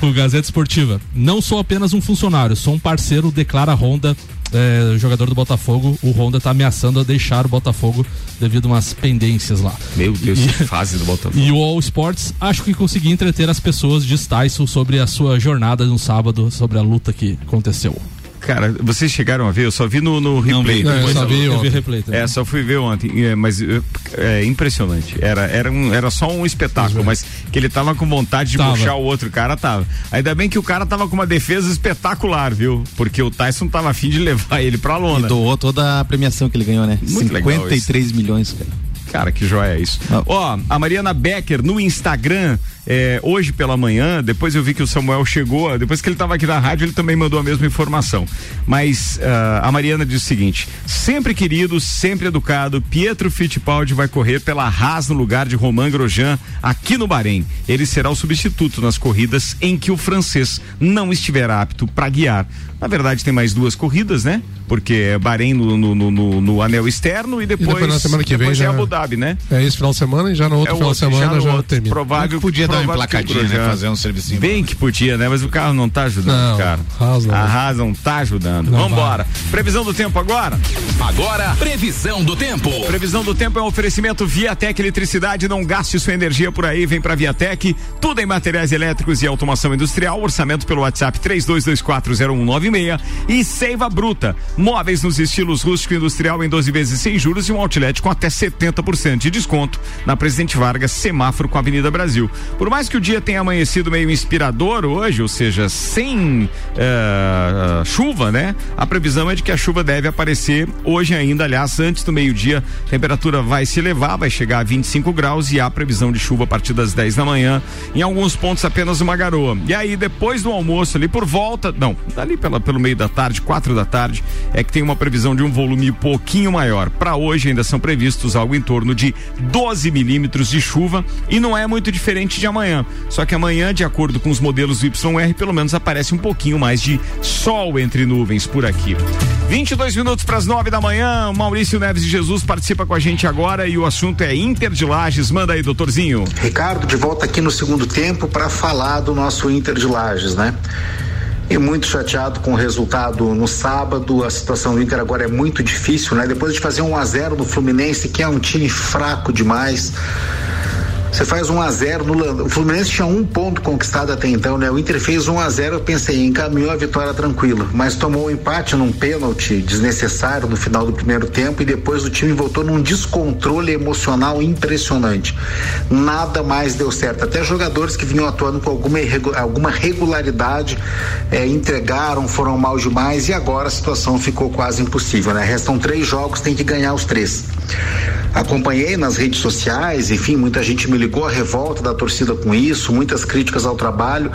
o Gazeta Esportiva. Não sou apenas um funcionário, sou um parceiro, declara Honda é, jogador do Botafogo, o Honda tá ameaçando a deixar o Botafogo devido a umas pendências lá. Meu Deus, E- que fase do Botafogo. E o All Sports, acho que consegui entreter as pessoas de Tyson sobre a sua jornada no sábado, sobre a luta que aconteceu. Cara, vocês chegaram a ver? Eu só vi no, no replay. vi. Não, eu só vi eu ontem. replay também. É, só fui ver ontem. É, mas é, é impressionante. Era, era, um, era só um espetáculo, mas que ele tava com vontade de Tava. puxar o outro cara, tava. Ainda bem que o cara tava com uma defesa espetacular, viu? Porque o Tyson tava afim de levar ele pra E lona. doou toda a premiação que ele ganhou, né? Muito legal 53 milhões, cara. Cara, que joia é isso. Ó, a Mariana Becker no Instagram, é, hoje pela manhã, depois eu vi que o Samuel chegou, depois que ele estava aqui na rádio, ele também mandou a mesma informação. Mas uh, a Mariana diz o seguinte: sempre querido, sempre educado, Pietro Fittipaldi vai correr pela Haas no lugar de Romain Grosjean aqui no Bahrein. Ele será o substituto nas corridas em que o francês não estiver apto para guiar. Na verdade, tem mais duas corridas, né? Porque é Bahrein no, no, no, no anel externo e depois, e depois na semana que vem é já, Abu Dhabi, né? É esse final de semana e já no outro é final outro, de semana já, já outro, termina. Provável podia dar uma emplacadinha, né? Fazer um servicinho. Bem que podia, né? Mas o carro não tá ajudando, Não, cara. Haas não. A não tá ajudando. Não Vambora. Previsão do tempo agora? Agora, previsão do tempo. Previsão do tempo é um oferecimento Viatec Eletricidade. Não gaste sua energia por aí, vem pra Viatec. Tudo em materiais elétricos e automação industrial. Orçamento pelo WhatsApp 32240196 e Seiva Bruta. Móveis nos estilos rústico e industrial em 12 vezes sem juros e um outlet com até 70% de desconto na Presidente Vargas, semáforo com a Avenida Brasil. Por mais que o dia tenha amanhecido meio inspirador hoje, ou seja, sem eh, chuva, né? A previsão é de que a chuva deve aparecer hoje ainda, aliás, antes do meio-dia. A temperatura vai se elevar, vai chegar a 25 graus e há previsão de chuva a partir das 10 da manhã. Em alguns pontos apenas uma garoa. E aí, depois do almoço, ali por volta, não, ali pela, pelo meio da tarde, quatro da tarde, é que tem uma previsão de um volume um pouquinho maior. Para hoje ainda são previstos algo em torno de 12 milímetros de chuva e não é muito diferente de amanhã. Só que amanhã, de acordo com os modelos YR, pelo menos aparece um pouquinho mais de sol entre nuvens por aqui. 22 minutos para as 9 da manhã. Maurício Neves de Jesus participa com a gente agora e o assunto é Inter de Lages. Manda aí, doutorzinho. Ricardo, de volta aqui no segundo tempo para falar do nosso Inter de Lages, né? E muito chateado com o resultado no sábado. A situação do Inter agora é muito difícil, né? Depois de fazer um a 0 no Fluminense, que é um time fraco demais. Você faz 1 a 0 no O Fluminense tinha um ponto conquistado até então, né? O Inter fez 1 a 0 eu pensei, encaminhou a vitória tranquila, mas tomou um empate num pênalti desnecessário no final do primeiro tempo e depois o time voltou num descontrole emocional impressionante. Nada mais deu certo. Até jogadores que vinham atuando com alguma, alguma regularidade eh, entregaram, foram mal demais e agora a situação ficou quase impossível, né? Restam três jogos, tem que ganhar os três. Acompanhei nas redes sociais, enfim, muita gente me ligou a revolta da torcida com isso, muitas críticas ao trabalho.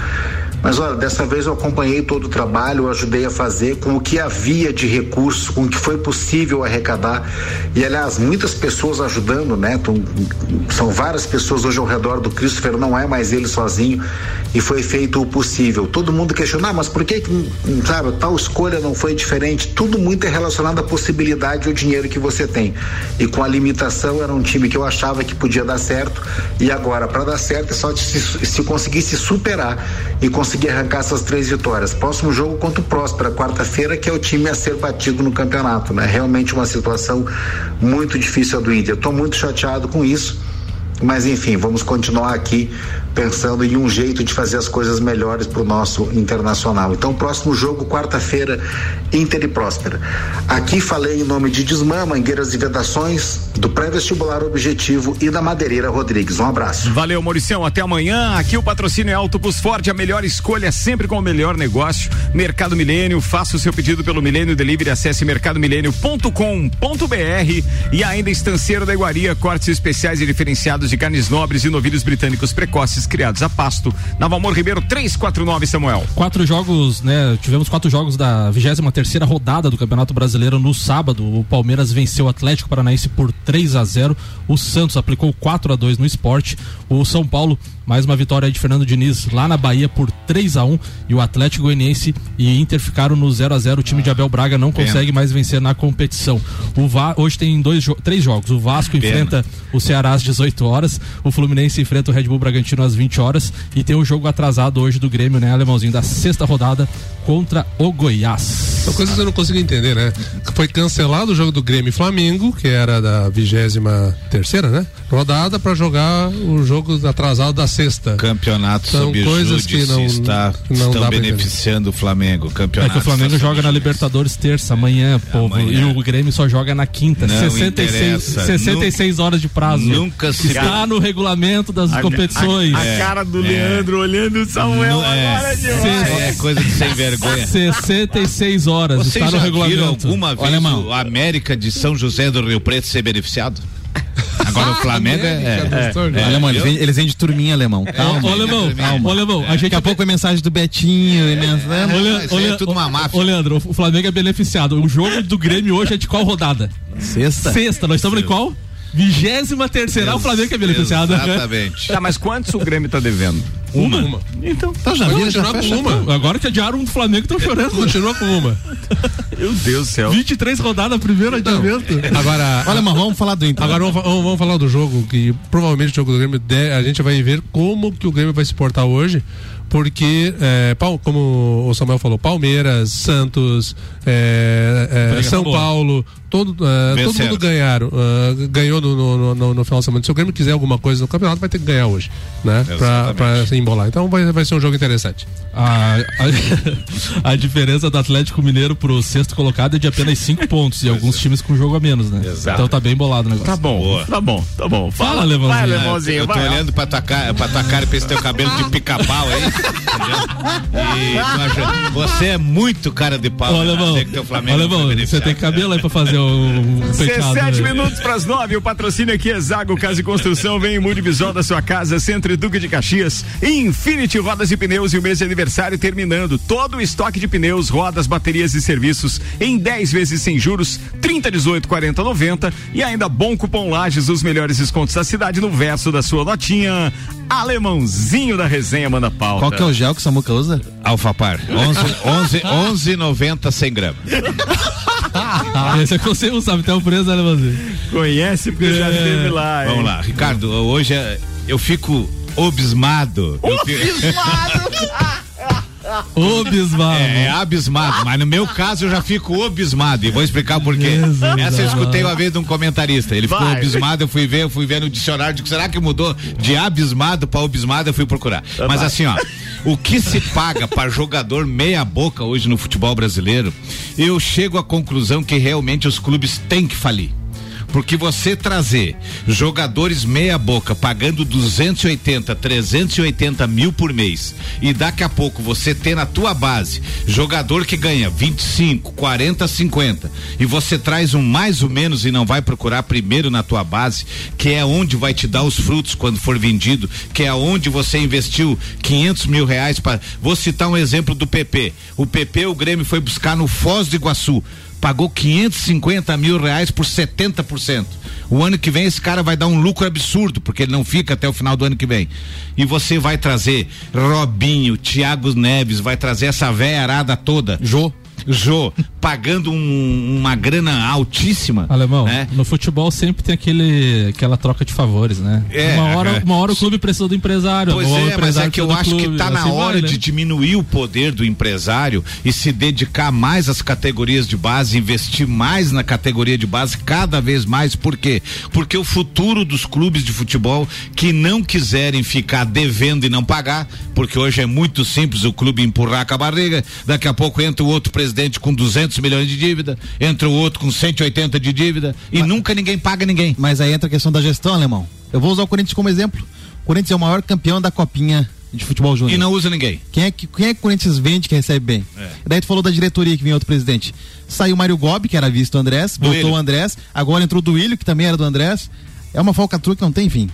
Mas olha, dessa vez eu acompanhei todo o trabalho, eu ajudei a fazer com o que havia de recursos, com o que foi possível arrecadar. E aliás, muitas pessoas ajudando, né? São várias pessoas hoje ao redor do Christopher, não é mais ele sozinho. E foi feito o possível. Todo mundo questiona, ah, mas por que, sabe, tal escolha não foi diferente? Tudo muito é relacionado à possibilidade e ao dinheiro que você tem. E com a limitação era um time que eu achava que podia dar certo. E agora, para dar certo, é só se, se conseguir se superar e conseguir conseguir arrancar essas três vitórias. Próximo jogo contra o Próspera, quarta-feira, que é o time a ser batido no campeonato, né? Realmente uma situação muito difícil a do Inter. Estou muito chateado com isso, mas enfim, vamos continuar aqui pensando em um jeito de fazer as coisas melhores para o nosso internacional. Então, próximo jogo, quarta-feira, Inter e Próspera. Aqui falei em nome de Desmã, Mangueiras e Vedações, do pré-vestibular Objetivo e da Madeireira Rodrigues. Um abraço. Valeu, Mauricião. Até amanhã. Aqui o patrocínio é Autobus Ford, a melhor escolha sempre com o melhor negócio. Mercado Milênio, faça o seu pedido pelo Milênio Delivery, acesse mercadomilênio.com.br e ainda Estanceiro da Iguaria, cortes especiais e diferenciados de carnes nobres e novilhos britânicos precoces criados a pasto. Na Valmor Ribeiro 349, Samuel. Quatro jogos, né? Tivemos quatro jogos da 23 terceira rodada do Campeonato Brasileiro no sábado. O Palmeiras venceu o Atlético Paranaense por 3 a 0. O Santos aplicou 4 a 2 no esporte. O São Paulo mais uma vitória de Fernando Diniz lá na Bahia por 3 a 1 e o Atlético Goianiense e Inter ficaram no 0 a 0 O time de Abel Braga não consegue mais vencer na competição. O Va hoje tem dois três jogos. O Vasco Pena. enfrenta o Ceará às 18 horas, o Fluminense enfrenta o Red Bull Bragantino às 20 horas e tem o um jogo atrasado hoje do Grêmio, né, alemãozinho da sexta rodada contra o Goiás. São coisas que eu não consigo entender, né? Foi cancelado o jogo do Grêmio e Flamengo, que era da vigésima terceira, né? Rodada para jogar o jogo atrasado da sexta. Campeonato São sob coisas que não está, não estão beneficiando o Flamengo. Campeonato é que o Flamengo joga na Libertadores terça, amanhã, povo. Amanhã. E o Grêmio só joga na quinta. Não 66, 66 nunca, horas de prazo. Nunca se Está no regulamento das a, competições. A, a cara do é. Leandro olhando o Samuel é, agora é, é coisa de sem vergonha. 66 horas. Vocês está no já regulamento. alguma vez Olha, o América de São José do Rio Preto ser beneficiado? Agora o Flamengo é. é, alemão, eles vendem, eles vendem turminha alemão. Calma. Ô, alemão, calma. ô, alemão, a gente Daqui a pouco é mensagem do Betinho. e mensagem- tudo uma máfia. Ô, Leandro, o Flamengo é beneficiado. O jogo do Grêmio hoje é de qual rodada? Sexta. Sexta. Nós estamos em qual? Vigésima terceira. O Flamengo que é beneficiado. Exatamente. Tá, mas quantos o Grêmio tá devendo? Uma? Uma. Então, Então já vira, já fecha. com uma. agora que adiaram um do Flamengo, estão chorando. Continua com uma. Meu Deus do céu. 23 rodadas, primeiro adiamento. Agora, Olha, mas vamos falar do Inter. Agora vamos, vamos- falar do jogo, que provavelmente o jogo do Grêmio, de- a gente vai ver como que o Grêmio vai se portar hoje, porque, é, como o Samuel falou, Palmeiras, Santos, é, é, Briga São. Paulo, todo, é, todo mundo ganharam, é, ganhou no, no, no- no final de semana. Se o Grêmio quiser alguma coisa no campeonato, vai ter que ganhar hoje, né? Pra, pra se embolar. Então vai, vai ser um jogo interessante. A, a, a diferença do Atlético Mineiro pro sexto colocado é de apenas 5 pontos. E alguns times com jogo a menos, né? Exato. Então tá bem bolado o negócio. Tá bom, Boa. tá bom, tá bom. Fala, Alemãozinho. Vai, Eu Alemãozinho, tô vai. olhando pra tua, cara, pra tua cara e pra esse teu cabelo de pica-pau aí. E você é muito cara de pau. Ô, né? Alemão, você tem cabelo aí pra fazer um, um penteado. 17 né? minutos para as 9, o patrocínio aqui é Zago Casa e Construção, vem em mude visual da sua casa, Centro Duque de Caxias, Infinity Rodas e Pneus e o mês de aniversário terminando, todo o estoque de pneus, rodas, baterias e serviços em 10 vezes sem juros, 30, 18, 40, 90 e ainda bom cupom Lages, os melhores descontos da cidade no verso da sua notinha, alemãozinho da resenha manda pauta. Qual que é o gel que o Samuca usa? Alfapar, 11, 11, 11,90 100 gramas. Esse é que você não sabe, tem um preço, né, Levanzinho? Conhece porque já esteve lá. hein? Vamos lá, Ricardo, hoje é- eu fico obismado. Eu Bismarck. É, é abismado, mas no meu caso eu já fico obismado e vou explicar por quê. Essa eu escutei uma vez de um comentarista. Ele ficou Vai. abismado, eu fui ver, eu fui ver no dicionário, digo, será que mudou de abismado para obismado? Eu fui procurar. Mas assim, ó, o que se paga para jogador meia boca hoje no futebol brasileiro, eu chego à conclusão que realmente os clubes têm que falir. Porque você trazer jogadores meia boca pagando 280, 380 mil por mês e daqui a pouco você ter na tua base jogador que ganha 25, 40, 50 e você traz um mais ou menos e não vai procurar primeiro na tua base, que é onde vai te dar os frutos quando for vendido, que é onde você investiu 500 mil reais para. Vou citar um exemplo do PP. O PP, o Grêmio foi buscar no Foz do Iguaçu pagou 550 mil reais por 70%. O ano que vem esse cara vai dar um lucro absurdo, porque ele não fica até o final do ano que vem. E você vai trazer Robinho, Thiago Neves, vai trazer essa véia arada toda. Jô. Jô, pagando um- uma grana altíssima. Alemão, né? no futebol sempre tem aquele, aquela troca de favores, né? É, uma, hora, é. uma hora o clube precisa do empresário. Pois é, mas é que eu acho que clube, tá na assim hora vai, né? de diminuir o poder do empresário e se dedicar mais às categorias de base, investir mais na categoria de base cada vez mais. Por quê? Porque o futuro dos clubes de futebol que não quiserem ficar devendo e não pagar, porque hoje é muito simples o clube empurrar com a barriga, daqui a pouco entra o outro presidente com 200 milhões de dívida, entra o outro com 180 de dívida e nunca ninguém paga ninguém. Mas aí entra a questão da gestão, alemão. Eu vou usar o Corinthians como exemplo. O Corinthians é o maior campeão da copinha de futebol júnior. E não usa ninguém. Quem é que, quem é que o Corinthians vende que recebe bem? É. Daí tu falou da diretoria que vinha outro presidente. Saiu o Mário Gobi, que era visto do Andrés, voltou Duílio. o Andrés, agora entrou o Duílio, que também era do Andrés. É uma falcatrua que não tem fim.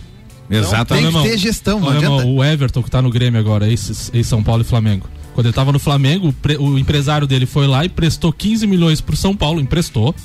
Exatamente. Tem que ter gestão, não Olha, adianta. o Everton que tá no Grêmio agora, ex São Paulo e Flamengo. Quando ele tava no Flamengo, o empresário dele foi lá e prestou 15 milhões pro São Paulo, emprestou.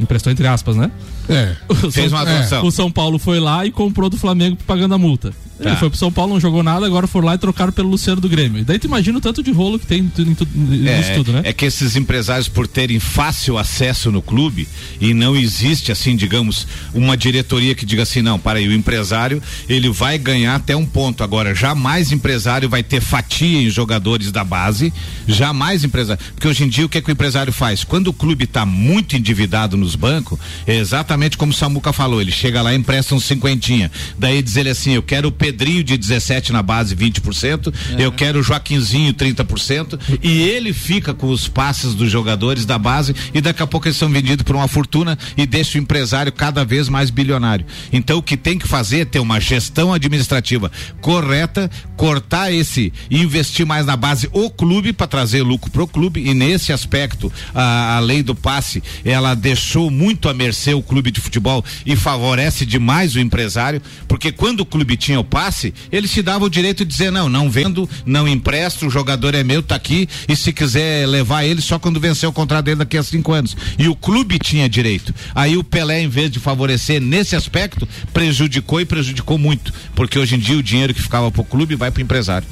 Emprestou entre aspas, né? É. O Fez São- uma doação. O São Paulo foi lá e comprou do Flamengo pagando a multa. Ele Tá. foi pro São Paulo, não jogou nada, agora foram lá e trocaram pelo Luciano do Grêmio. Daí tu imagina o tanto de rolo que tem em É, tudo, né? é que esses empresários, por terem fácil acesso no clube, e não existe, assim, digamos, uma diretoria que diga assim, não, para aí, o empresário, ele vai ganhar até um ponto. Agora, jamais empresário vai ter fatia em jogadores da base, jamais empresário. Porque hoje em dia, o que, é que o empresário faz? Quando o clube está muito endividado nos bancos, é exatamente como o Samuca falou, ele chega lá e empresta uns cinquentinha. Daí diz ele assim, eu quero o Pedrinho de 17 na base 20%, eu quero o Joaquinzinho 30%, e ele fica com os passes dos jogadores da base e daqui a pouco eles são vendidos por uma fortuna e deixa o empresário cada vez mais bilionário. Então o que tem que fazer é ter uma gestão administrativa correta, cortar esse e investir mais na base o clube para trazer lucro pro clube e nesse aspecto a, a lei do passe ela deixou muito à mercê o clube clube de futebol e favorece demais o empresário, porque quando o clube tinha o passe, ele se dava o direito de dizer não, não vendo, não empresto, o jogador é meu, tá aqui e se quiser levar ele só quando vencer o contrato dele daqui a cinco anos. E o clube tinha direito. Aí o Pelé, em vez de favorecer nesse aspecto, prejudicou e prejudicou muito, porque hoje em dia o dinheiro que ficava pro clube vai pro empresário.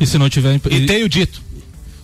E se não tiver. E tenho dito.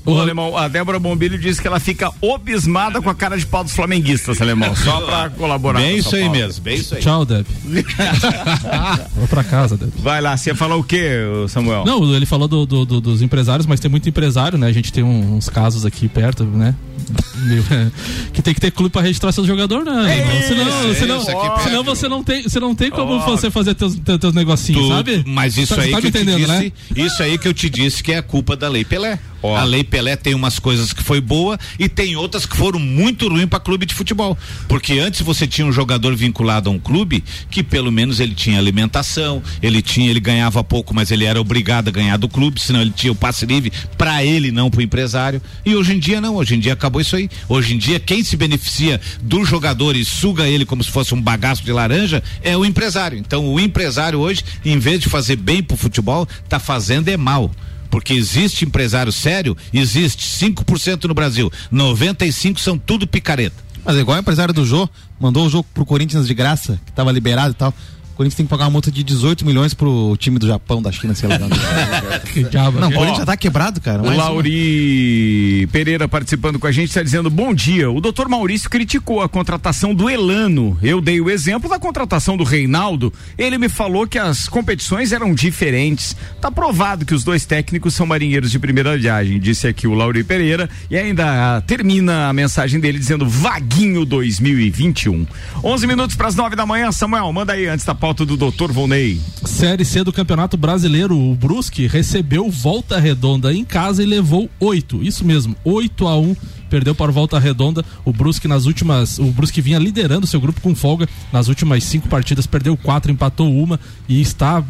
O alemão, a Débora Bombilho disse que ela fica obismada com a cara de pau dos flamenguistas, alemão. Só pra colaborar. Bem com isso aí mesmo, bem isso aí. Tchau, Deb. Vou pra casa, Deb. Vai lá, você ia falar o quê, Samuel? Não, ele falou do- do- do- dos empresários, mas tem muito empresário, né? A gente tem um- uns casos aqui perto, né? Que tem que ter clube pra registrar seu jogador, né? irmão? senão, isso, senão, isso aqui perto. senão você não tem, você não tem como Ó. você fazer teus, teus, teus negocinhos, Tu- sabe? Mas isso Tá- aí tá que me eu te entendendo, disse, né? isso aí que eu te disse que é a culpa da Lei Pelé. A Lei Pelé tem umas coisas que foi boa e tem outras que foram muito ruins para clube de futebol. Porque antes você tinha um jogador vinculado a um clube que pelo menos ele tinha alimentação, ele tinha, ele ganhava pouco, mas ele era obrigado a ganhar do clube, senão ele tinha o passe livre para ele, não para o empresário. E hoje em dia não, hoje em dia acabou isso aí. Hoje em dia quem se beneficia do jogador e suga ele como se fosse um bagaço de laranja é o empresário. Então o empresário hoje, em vez de fazer bem pro futebol, tá fazendo é mal. Porque existe empresário sério, existe 5% no Brasil, 95 são tudo picareta. Mas é igual o empresário do Jô, mandou o jogo pro Corinthians de graça, que tava liberado e tal. O Corinthians tem que pagar uma multa de 18 milhões pro time do Japão, da China, sei lá. que diabo. Não, o Ó, Corinthians já tá quebrado, cara. O. Lauri Pereira participando com a gente está dizendo bom dia. O doutor Maurício criticou a contratação do Elano. Eu dei o exemplo da contratação do Reinaldo. Ele me falou que as competições eram diferentes. Tá provado que os dois técnicos são marinheiros de primeira viagem, disse aqui o Lauri Pereira. E ainda termina a mensagem dele dizendo Vaguinho 2021. 11 minutos para as 9 da manhã. Samuel, manda aí antes da pauta do doutor Volney. Série C do Campeonato Brasileiro, o Brusque recebeu Volta Redonda em casa e levou oito. Isso mesmo, 8 a 1 perdeu para o Volta Redonda. O Brusque nas últimas, o Brusque vinha liderando seu grupo com folga nas últimas cinco partidas, perdeu quatro, empatou uma e está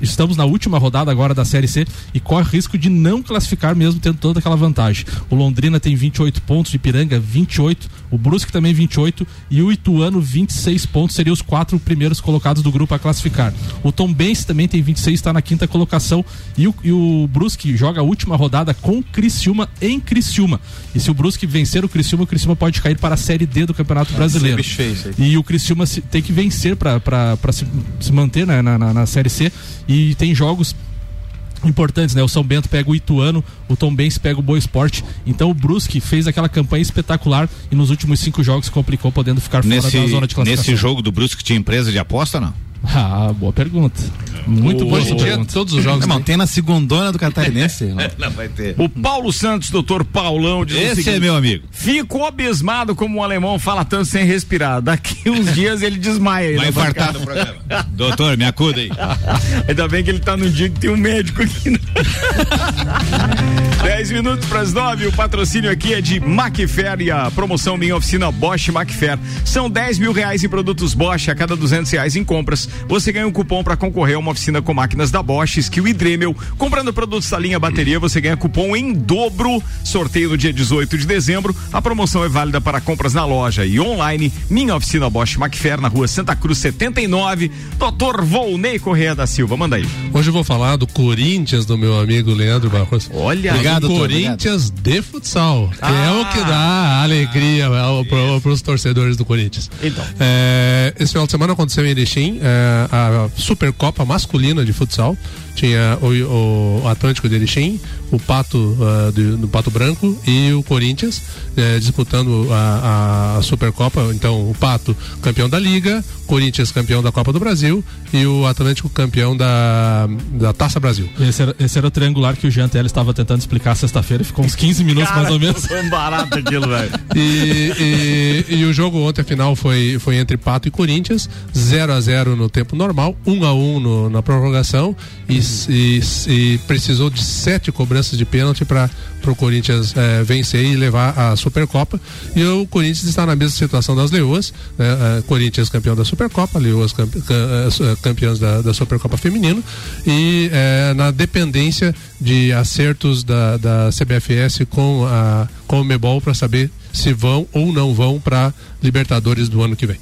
estamos na última rodada agora da Série C e corre risco de não classificar mesmo tendo toda aquela vantagem. O Londrina tem 28 pontos, Ipiranga 28, o Brusque também 28 e o Ituano 26 pontos, seriam os quatro primeiros colocados do grupo a classificar. O Tom Benz também tem 26, está na quinta colocação e o, e o Brusque joga a última rodada com o Criciúma em Criciúma. E se o Brusque vencer o Criciúma, o Criciúma pode cair para a Série D do Campeonato Brasileiro. feio isso aí. E o Criciúma tem que vencer para se, se manter né, na, na, na Série C. E tem jogos importantes, né? O São Bento pega o Ituano, o Tom Benz pega o Boa Esporte. Então o Brusque fez aquela campanha espetacular e nos últimos cinco jogos complicou, podendo ficar fora Nesse, da zona de classificação. nesse jogo do Brusque tinha empresa de aposta não? Ah, boa pergunta. Muito boa essa pergunta. todos os jogos. Irmão, tem na segundona do Catarinense. irmão. Não vai ter. O Paulo Santos, doutor Paulão, diz o Esse seguinte, é meu amigo. Fico abismado como um alemão fala tanto sem respirar. Daqui uns dias ele desmaia. Vai infartar no programa. Doutor, me acuda aí. Ainda bem que ele tá num dia que tem um médico aqui. né? 10 minutos para as 9. O patrocínio aqui é de Macfair e a promoção Minha Oficina Bosch Macfair. São 10 mil reais em produtos Bosch a cada 200 reais em compras. Você ganha um cupom para concorrer a uma oficina com máquinas da Bosch, Skill e Dremel. Comprando produtos da linha bateria, você ganha cupom em dobro. Sorteio no dia 18 de dezembro. A promoção é válida para compras na loja e online. Minha Oficina Bosch Macfair na rua Santa Cruz 79. Doutor Volney Correia da Silva, manda aí. Hoje eu vou falar do Corinthians do meu amigo Leandro Barros. Olha, Obrigado, doutor, Corinthians de futsal, que é o que dá alegria para os torcedores do Corinthians. Então. É, esse final de semana aconteceu em Erechim é, a Supercopa masculina de futsal. Tinha o, o Atlântico de Erechim, o Pato ah, do, do Pato Branco e o Corinthians eh, disputando a, a Supercopa. Então, o Pato campeão da Liga, Corinthians campeão da Copa do Brasil e o Atlântico campeão da, da Taça Brasil. Esse era, esse era o triangular que o Jean Teles estava tentando explicar sexta-feira e ficou uns 15 minutos mais ou menos. Foi um barato aquilo, velho. E, e- e o jogo ontem, a final, foi, foi entre Pato e Corinthians, 0 a 0 no tempo normal, 1 a 1 no- na prorrogação e, e- e precisou de sete cobranças de pênalti para o Corinthians eh, vencer e levar a Supercopa. E o Corinthians está na mesma situação das Leoas, né? Eh, Corinthians campeão da Supercopa, Leoas campe- ca- eh, campeãs da, da Supercopa Feminino e eh, na dependência de acertos da, da CBFS com a com o Mebol para saber se vão ou não vão para Libertadores do ano que vem.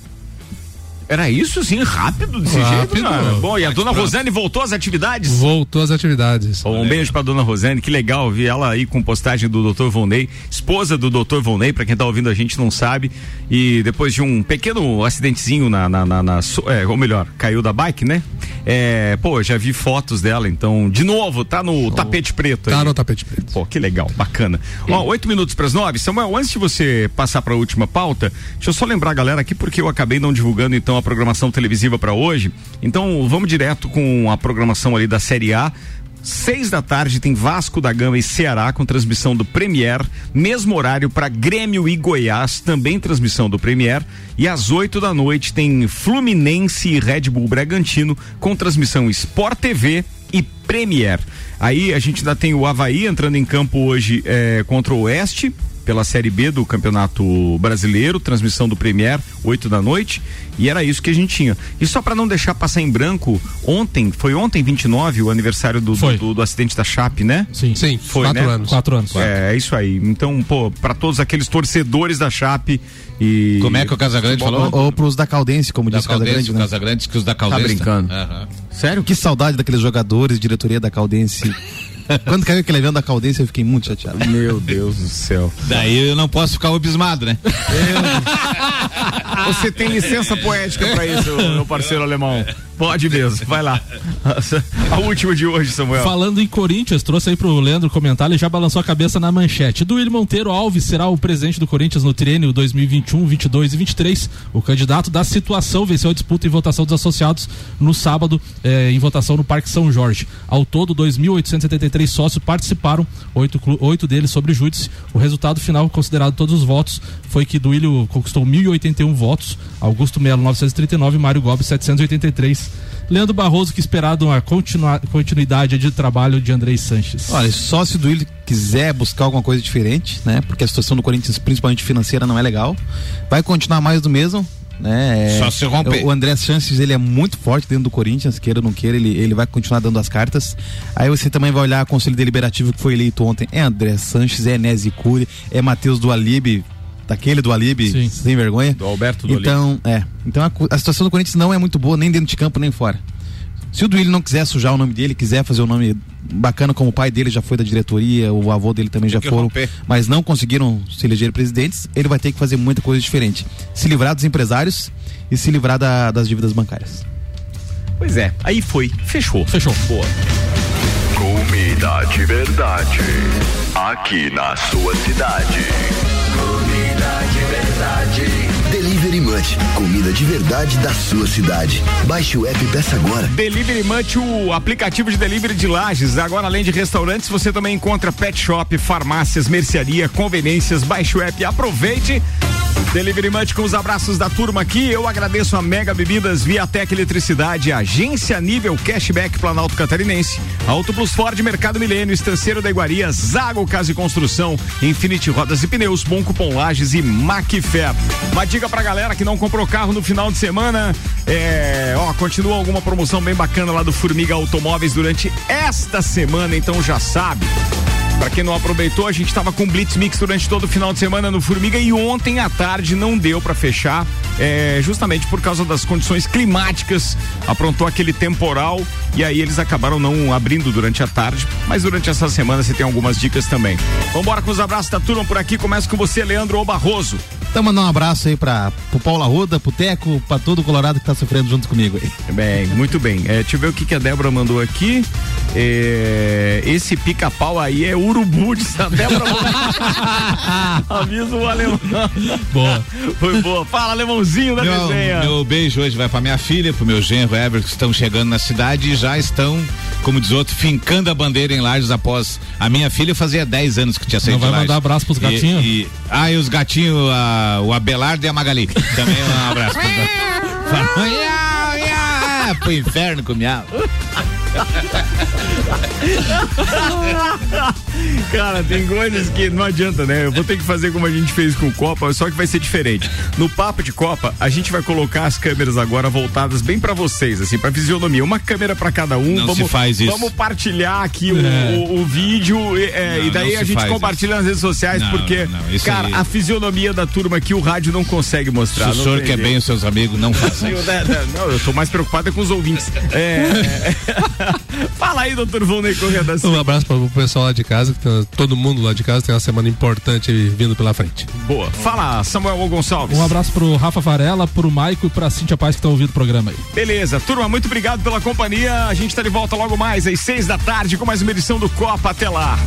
Era isso sim, rápido desse Rápido. jeito, cara. Bom, e a dona. Rosane voltou às atividades? Voltou às atividades. Um beijo pra dona Rosane, que legal ver ela aí com postagem do Dr. Volney, esposa do Dr. Volney, pra quem tá ouvindo a gente não sabe. E depois de um pequeno acidentezinho na, na, na, na é, ou melhor, caiu da bike, né? É, pô, já vi fotos dela, então, de novo, tá no tapete preto Tá aí. no tapete preto. Pô, que legal, bacana. Ó, oito minutos para as nove. Samuel, antes de você passar para a última pauta, deixa eu só lembrar a galera aqui, porque eu acabei não divulgando então a programação televisiva para hoje. Então, vamos direto com a programação ali da Série A. Seis da tarde tem Vasco da Gama e Ceará com transmissão do Premier, mesmo horário para Grêmio e Goiás, também transmissão do Premier. E às oito da noite tem Fluminense e Red Bull Bragantino com transmissão Sport TV e Premier. Aí a gente ainda tem o Havaí entrando em campo hoje eh, contra o Oeste. Pela Série B do Campeonato Brasileiro, transmissão do Premier, 8 da noite, e era isso que a gente tinha. E só para não deixar passar em branco, ontem, foi ontem 29 o aniversário do, do, do- do acidente da Chape, né? Sim. Sim, Foi, quatro né? anos. Quatro anos. É, é isso aí. Então, pô, para todos aqueles torcedores da Chape e. Como é que o Casagrande falou? Ou, ou pros da Caldense, como Da disse o Casagrande, Caldense, o né? Casagrande, que os da Caldense. brincando. Aham. Sério? Que saudade daqueles jogadores, diretoria da Caldense. Quando caiu aquele avião da Caldense, eu fiquei muito chateado. Meu Deus do céu. Daí eu não posso ficar obismado, né? Você tem licença poética para isso, meu parceiro alemão. Pode mesmo, vai lá. A última de hoje, Samuel. Falando em Corinthians, trouxe aí pro Leandro comentar, ele já balançou a cabeça na manchete. Duílio Monteiro Alves será o presidente do Corinthians no triênio 2021, 22 e 23. O candidato da situação venceu a disputa em votação dos associados no sábado, eh, em votação no Parque São Jorge. Ao todo, 2.873 sócios participaram, oito, oito deles sobre júdice. O resultado final, considerado todos os votos, foi que Duílio conquistou 1.081 votos, Augusto Melo 939 e Mário Gomes 783. Leandro Barroso, que esperado uma continua- continuidade de trabalho de Andrei Sanches. Olha, só se o Duílio quiser buscar alguma coisa diferente, né? Porque a situação do Corinthians, principalmente financeira, não é legal. Vai continuar mais do mesmo. Né? É, Só se romper. O André Sanches, ele é muito forte dentro do Corinthians, queira ou não queira, ele, ele vai continuar dando as cartas. Aí você também vai olhar o conselho deliberativo que foi eleito ontem. É André Sanches, é Nézi Cury, é Matheus do Alibe, daquele do Alibe, sem vergonha. Do Alberto do Então, é. Então a, a situação do Corinthians não é muito boa, nem dentro de campo, nem fora. Se o Duílio não quiser sujar o nome dele, quiser fazer o nome bacana como o pai dele já foi da diretoria, o avô dele também já que foram, romper. mas não conseguiram se eleger presidentes, ele vai ter que fazer muita coisa diferente. Se livrar dos empresários e se livrar da- das dívidas bancárias. Pois é, aí foi. Fechou. Fechou. Boa. Comida de verdade. Aqui na sua cidade. Comida de verdade. Delivery Munch, comida de verdade da sua cidade. Baixe o app e peça agora. Delivery Munch, o aplicativo de delivery de lajes. Agora, além de restaurantes, você também encontra pet shop, farmácias, mercearia, conveniências. Baixe o app aproveite. Delivery Munch com os abraços da turma aqui. Eu agradeço a Mega Bebidas, Viatec Eletricidade, Agência Nível Cashback Planalto Catarinense, Auto Plus Ford, Mercado Milênio, Estanceiro da Iguaria, Zago Casa e Construção, Infinity Rodas e Pneus, Bom Cupom Lages e Macfer. Uma dica pra galera que não comprou carro no final de semana, é, ó, continua alguma promoção bem bacana lá do Formiga Automóveis durante esta semana, então já sabe. Pra quem não aproveitou, a gente tava com Blitz Mix durante todo o final de semana no Formiga e ontem à tarde não deu pra fechar, é, justamente por causa das condições climáticas. Aprontou aquele temporal e aí eles acabaram não abrindo durante a tarde, mas durante essa semana você tem algumas dicas também. Vambora com os abraços da turma por aqui. Começa com você, Leandro ou Barroso. Então mandar um abraço aí pra, pro Paulo Arruda, pro Teco, pra todo o Colorado que tá sofrendo junto comigo aí. Bem, muito bem. É, deixa eu ver o que, que a Débora mandou aqui. É, esse pica-pau aí é urubu de Santa Débora. Avisa o alemão. Boa. Foi boa. Fala, alemãozinho da Meu, desenha. meu beijo hoje vai pra minha filha, pro meu genro Ever, que estão chegando na cidade e já estão, como diz outro, fincando a bandeira em Lages após. A minha filha fazia 10 anos que tinha saído vai de Lages. mandar abraço pros E- gatinhos? E, ah, e os gatinhos, a- o Abelardo e a Magali. Também um abraço. Fala, "Miau, miau", Pro inferno com miau. Cara, tem coisas que não adianta, né? Eu vou ter que fazer como a gente fez com o Copa, só que vai ser diferente. No papo de Copa, a gente vai colocar as câmeras agora voltadas bem pra vocês, assim, pra fisionomia. Uma câmera pra cada um. Não vamos, se faz isso. Vamos partilhar aqui o- É. o, o vídeo é, Não, e daí a se gente compartilha nas redes sociais, Não, porque, isso cara, aí- a fisionomia da turma aqui o rádio não consegue Se mostrar. o não senhor quer jeito. bem os seus amigos, não faça isso. não, eu tô mais preocupado é com os ouvintes. É, Fala aí, doutor Volney Corrêa da Silva. Um abraço para o pessoal lá de casa, que tá- todo mundo lá de casa tem uma semana importante vindo pela frente. Boa. Fala, Samuel Gonçalves. Um abraço pro Rafa Varela, pro Maico e pra Cintia Paz que estão ouvindo o programa aí. Beleza, turma, muito obrigado pela companhia. A gente tá de volta logo mais às seis da tarde com mais uma edição do Copa. Até lá.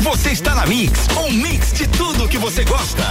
Você está na Mix, um mix de tudo que você gosta.